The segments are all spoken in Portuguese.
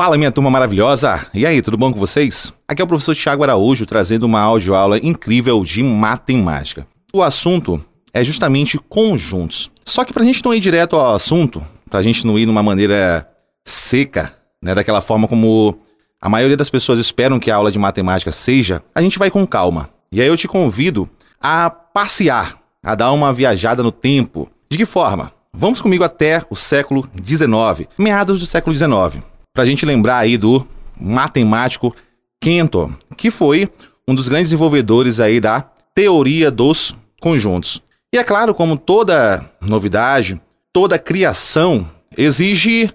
Fala, minha turma maravilhosa! E aí, tudo bom com vocês? Aqui é o professor Tiago Araújo trazendo uma audioaula incrível de matemática. O assunto é justamente conjuntos. Só que para a gente não ir direto ao assunto, para a gente não ir numa maneira seca, né, daquela forma como a maioria das pessoas esperam que a aula de matemática seja, a gente vai com calma. E aí eu te convido a passear, a dar uma viajada no tempo. De que forma? Vamos comigo até o século XIX, meados do século XIX para a gente lembrar aí do matemático Kenton, que foi um dos grandes desenvolvedores aí da teoria dos conjuntos. E é claro, como toda novidade, toda criação exige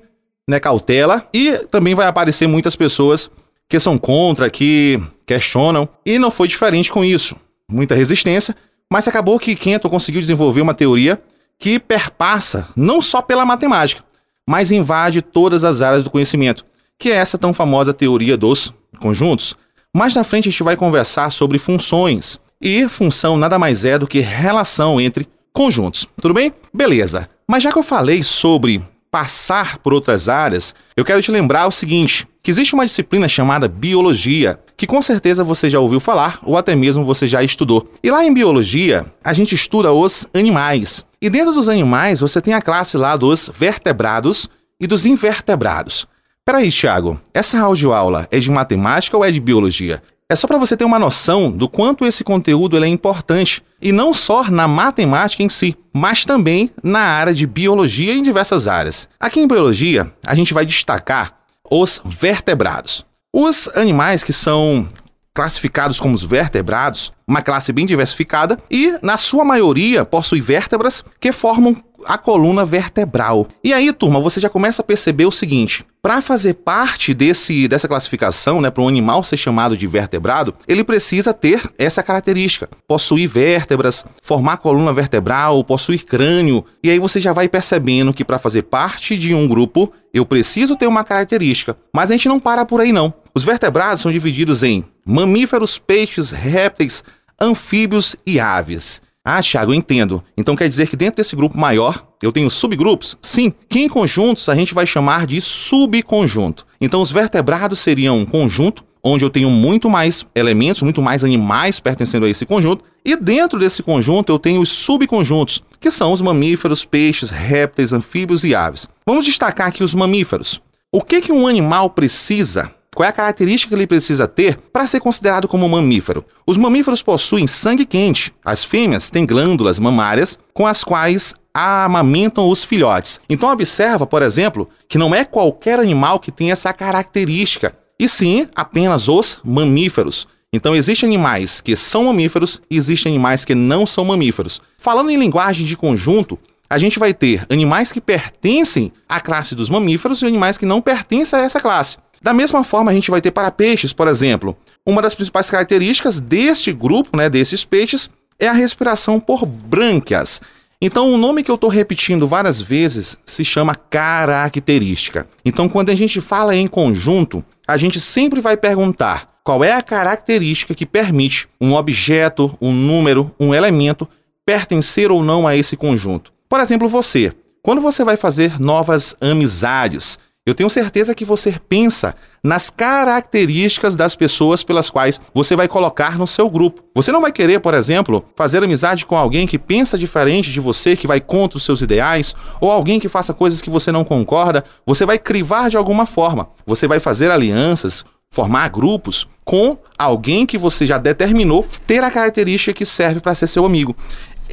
né, cautela e também vai aparecer muitas pessoas que são contra, que questionam, e não foi diferente com isso. Muita resistência, mas acabou que Kenton conseguiu desenvolver uma teoria que perpassa não só pela matemática, mas invade todas as áreas do conhecimento, que é essa tão famosa teoria dos conjuntos. Mais na frente a gente vai conversar sobre funções. E função nada mais é do que relação entre conjuntos. Tudo bem? Beleza. Mas já que eu falei sobre passar por outras áreas, eu quero te lembrar o seguinte: que existe uma disciplina chamada biologia, que com certeza você já ouviu falar ou até mesmo você já estudou. E lá em biologia, a gente estuda os animais. E dentro dos animais, você tem a classe lá dos vertebrados e dos invertebrados. Peraí, Thiago, essa audioaula é de matemática ou é de biologia? É só para você ter uma noção do quanto esse conteúdo é importante, e não só na matemática em si, mas também na área de biologia em diversas áreas. Aqui em biologia, a gente vai destacar os vertebrados. Os animais que são classificados como os vertebrados, uma classe bem diversificada, e na sua maioria possui vértebras que formam a coluna vertebral. E aí, turma, você já começa a perceber o seguinte: para fazer parte desse, dessa classificação, né, para um animal ser chamado de vertebrado, ele precisa ter essa característica: possuir vértebras, formar coluna vertebral, possuir crânio. E aí você já vai percebendo que para fazer parte de um grupo, eu preciso ter uma característica. Mas a gente não para por aí não. Os vertebrados são divididos em mamíferos, peixes, répteis, anfíbios e aves. Ah, Thiago, eu entendo. Então quer dizer que dentro desse grupo maior eu tenho subgrupos? Sim, que em conjuntos a gente vai chamar de subconjunto. Então os vertebrados seriam um conjunto onde eu tenho muito mais elementos, muito mais animais pertencendo a esse conjunto, e dentro desse conjunto eu tenho os subconjuntos, que são os mamíferos, peixes, répteis, anfíbios e aves. Vamos destacar aqui os mamíferos. O que, que um animal precisa qual é a característica que ele precisa ter para ser considerado como mamífero? Os mamíferos possuem sangue quente. As fêmeas têm glândulas mamárias com as quais amamentam os filhotes. Então observa, por exemplo, que não é qualquer animal que tem essa característica, e sim apenas os mamíferos. Então existem animais que são mamíferos e existem animais que não são mamíferos. Falando em linguagem de conjunto, a gente vai ter animais que pertencem à classe dos mamíferos e animais que não pertencem a essa classe. Da mesma forma, a gente vai ter para peixes, por exemplo. Uma das principais características deste grupo, né, desses peixes, é a respiração por brânquias. Então, o nome que eu estou repetindo várias vezes se chama característica. Então, quando a gente fala em conjunto, a gente sempre vai perguntar qual é a característica que permite um objeto, um número, um elemento pertencer ou não a esse conjunto. Por exemplo, você. Quando você vai fazer novas amizades, eu tenho certeza que você pensa nas características das pessoas pelas quais você vai colocar no seu grupo. Você não vai querer, por exemplo, fazer amizade com alguém que pensa diferente de você, que vai contra os seus ideais, ou alguém que faça coisas que você não concorda. Você vai crivar de alguma forma. Você vai fazer alianças, formar grupos com alguém que você já determinou ter a característica que serve para ser seu amigo.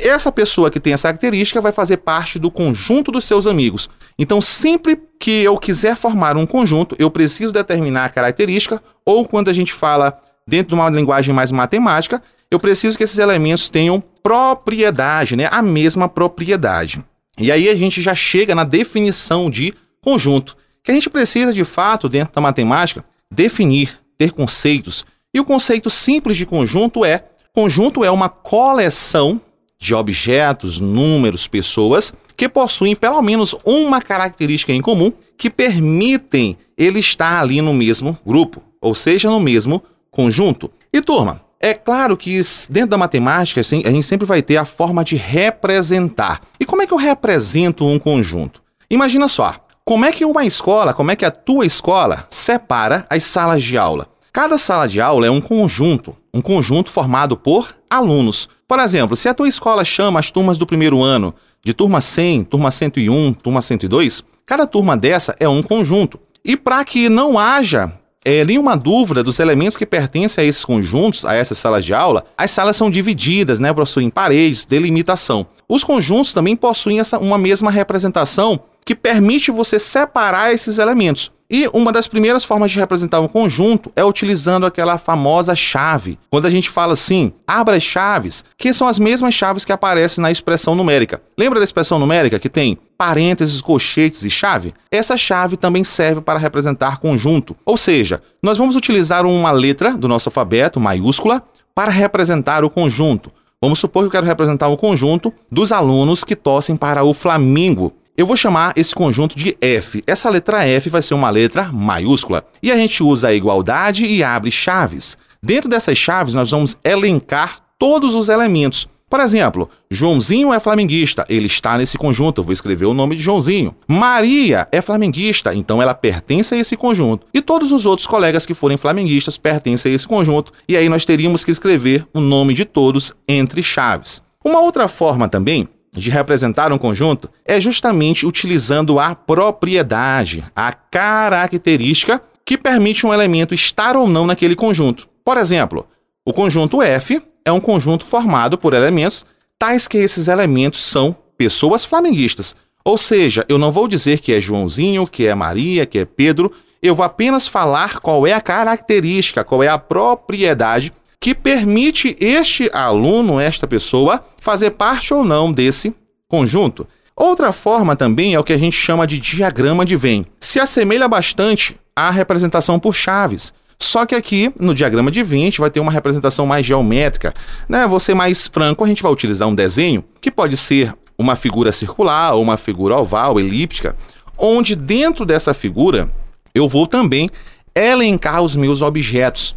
Essa pessoa que tem essa característica vai fazer parte do conjunto dos seus amigos. Então, sempre que eu quiser formar um conjunto, eu preciso determinar a característica, ou quando a gente fala dentro de uma linguagem mais matemática, eu preciso que esses elementos tenham propriedade, né? A mesma propriedade. E aí a gente já chega na definição de conjunto, que a gente precisa de fato, dentro da matemática, definir, ter conceitos. E o conceito simples de conjunto é: conjunto é uma coleção de objetos, números, pessoas que possuem pelo menos uma característica em comum que permitem ele estar ali no mesmo grupo, ou seja, no mesmo conjunto. E turma, é claro que dentro da matemática assim, a gente sempre vai ter a forma de representar. E como é que eu represento um conjunto? Imagina só, Como é que uma escola, como é que a tua escola separa as salas de aula? Cada sala de aula é um conjunto, um conjunto formado por alunos. Por exemplo, se a tua escola chama as turmas do primeiro ano de turma 100, turma 101, turma 102, cada turma dessa é um conjunto. E para que não haja é, nenhuma dúvida dos elementos que pertencem a esses conjuntos, a essas salas de aula, as salas são divididas, né, possuem paredes, delimitação. Os conjuntos também possuem essa, uma mesma representação que permite você separar esses elementos. E uma das primeiras formas de representar um conjunto é utilizando aquela famosa chave. Quando a gente fala assim, abra as chaves, que são as mesmas chaves que aparecem na expressão numérica. Lembra da expressão numérica que tem parênteses, colchetes e chave? Essa chave também serve para representar conjunto. Ou seja, nós vamos utilizar uma letra do nosso alfabeto, maiúscula, para representar o conjunto. Vamos supor que eu quero representar o conjunto dos alunos que torcem para o Flamengo. Eu vou chamar esse conjunto de F. Essa letra F vai ser uma letra maiúscula. E a gente usa a igualdade e abre chaves. Dentro dessas chaves, nós vamos elencar todos os elementos. Por exemplo, Joãozinho é flamenguista, ele está nesse conjunto, eu vou escrever o nome de Joãozinho. Maria é flamenguista, então ela pertence a esse conjunto. E todos os outros colegas que forem flamenguistas pertencem a esse conjunto, e aí nós teríamos que escrever o nome de todos entre chaves. Uma outra forma também de representar um conjunto é justamente utilizando a propriedade, a característica que permite um elemento estar ou não naquele conjunto. Por exemplo, o conjunto F é um conjunto formado por elementos tais que esses elementos são pessoas flamenguistas. Ou seja, eu não vou dizer que é Joãozinho, que é Maria, que é Pedro, eu vou apenas falar qual é a característica, qual é a propriedade que permite este aluno, esta pessoa, fazer parte ou não desse conjunto. Outra forma também é o que a gente chama de diagrama de Venn. Se assemelha bastante à representação por chaves. Só que aqui, no diagrama de Venn, a gente vai ter uma representação mais geométrica. Né? Vou ser mais franco, a gente vai utilizar um desenho que pode ser uma figura circular ou uma figura oval, elíptica, onde dentro dessa figura eu vou também elencar os meus objetos.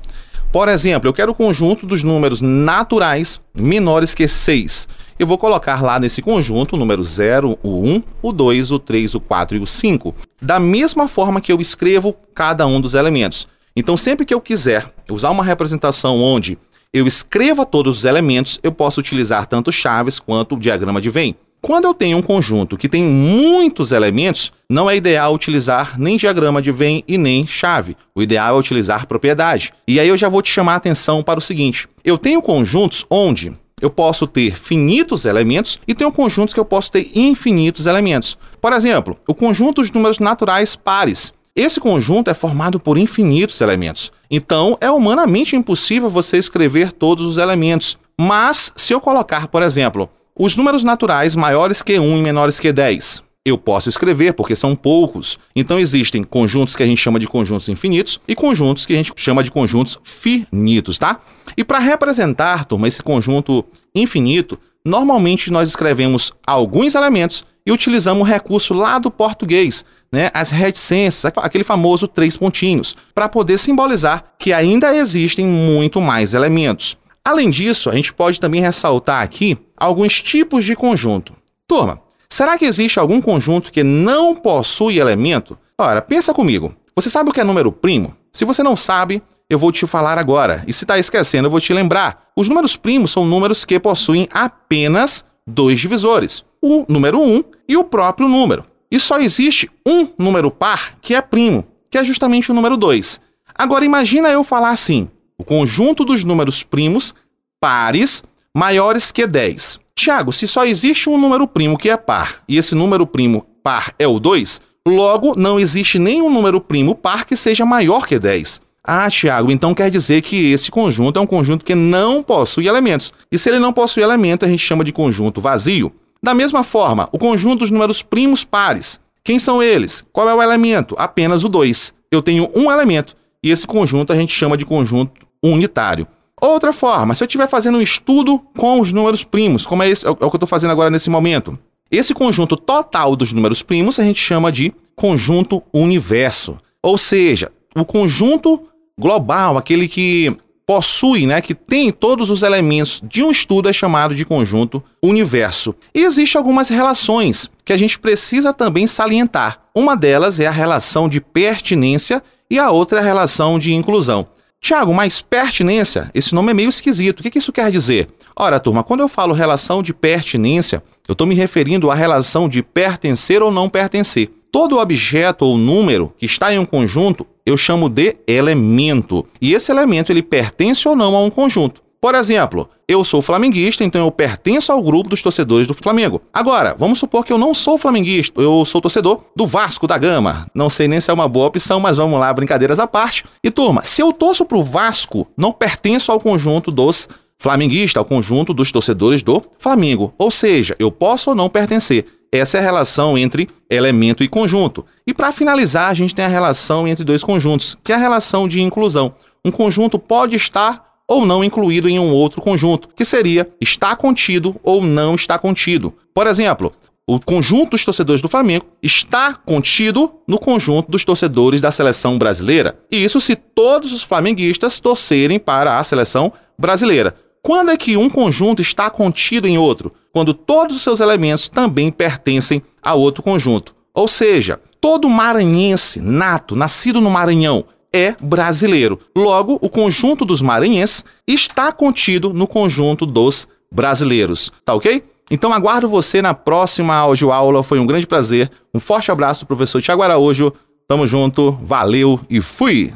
Por exemplo, eu quero o conjunto dos números naturais menores que 6. Eu vou colocar lá nesse conjunto o número 0, o 1, o 2, o 3, o 4 e o 5, da mesma forma que eu escrevo cada um dos elementos. Então, sempre que eu quiser usar uma representação onde eu escreva todos os elementos, eu posso utilizar tanto chaves quanto o diagrama de Venn. Quando eu tenho um conjunto que tem muitos elementos, não é ideal utilizar nem diagrama de Venn e nem chave. O ideal é utilizar propriedade. E aí eu já vou te chamar a atenção para o seguinte: eu tenho conjuntos onde eu posso ter finitos elementos e tenho conjuntos que eu posso ter infinitos elementos. Por exemplo, o conjunto de números naturais pares. Esse conjunto é formado por infinitos elementos. Então, é humanamente impossível você escrever todos os elementos. Mas, se eu colocar, por exemplo, os números naturais maiores que 1 e menores que 10. Eu posso escrever porque são poucos. Então existem conjuntos que a gente chama de conjuntos infinitos e conjuntos que a gente chama de conjuntos finitos, tá? E para representar, turma, esse conjunto infinito, normalmente nós escrevemos alguns elementos e utilizamos o recurso lá do português, né, as reticências, aquele famoso três pontinhos, para poder simbolizar que ainda existem muito mais elementos. Além disso, a gente pode também ressaltar aqui alguns tipos de conjunto. Turma, será que existe algum conjunto que não possui elemento? Ora, pensa comigo. Você sabe o que é número primo? Se você não sabe, eu vou te falar agora. E se está esquecendo, eu vou te lembrar. Os números primos são números que possuem apenas dois divisores: o número 1 e o próprio número. E só existe um número par que é primo, que é justamente o número 2. Agora imagina eu falar assim: o conjunto dos números primos pares maiores que 10. Tiago, se só existe um número primo que é par e esse número primo par é o 2, logo não existe nenhum número primo par que seja maior que 10. Ah, Tiago, então quer dizer que esse conjunto é um conjunto que não possui elementos. E se ele não possui elemento, a gente chama de conjunto vazio. Da mesma forma, o conjunto dos números primos pares. Quem são eles? Qual é o elemento? Apenas o 2. Eu tenho um elemento e esse conjunto a gente chama de conjunto unitário. Outra forma, se eu estiver fazendo um estudo com os números primos, como é, esse, é o que eu estou fazendo agora nesse momento, esse conjunto total dos números primos a gente chama de conjunto universo. Ou seja, o conjunto global, aquele que possui, né, que tem todos os elementos de um estudo é chamado de conjunto universo. E existem algumas relações que a gente precisa também salientar. Uma delas é a relação de pertinência e a outra é a relação de inclusão. Tiago, mas pertinência, esse nome é meio esquisito. O que, que isso quer dizer? Ora, turma, quando eu falo relação de pertinência, eu estou me referindo à relação de pertencer ou não pertencer. Todo objeto ou número que está em um conjunto eu chamo de elemento. E esse elemento ele pertence ou não a um conjunto. Por exemplo, eu sou flamenguista, então eu pertenço ao grupo dos torcedores do Flamengo. Agora, vamos supor que eu não sou flamenguista, eu sou torcedor do Vasco da Gama. Não sei nem se é uma boa opção, mas vamos lá, brincadeiras à parte. E turma, se eu torço pro Vasco, não pertenço ao conjunto dos flamenguistas, ao conjunto dos torcedores do Flamengo. Ou seja, eu posso ou não pertencer. Essa é a relação entre elemento e conjunto. E para finalizar, a gente tem a relação entre dois conjuntos, que é a relação de inclusão. Um conjunto pode estar ou não incluído em um outro conjunto, que seria está contido ou não está contido. Por exemplo, o conjunto dos torcedores do Flamengo está contido no conjunto dos torcedores da seleção brasileira. E isso se todos os flamenguistas torcerem para a seleção brasileira. Quando é que um conjunto está contido em outro? Quando todos os seus elementos também pertencem a outro conjunto. Ou seja, todo maranhense nato, nascido no Maranhão, é brasileiro. Logo, o conjunto dos maranhenses está contido no conjunto dos brasileiros. Tá ok? Então aguardo você na próxima audioaula. Foi um grande prazer. Um forte abraço, professor Tiago Araújo. Tamo junto, valeu e fui!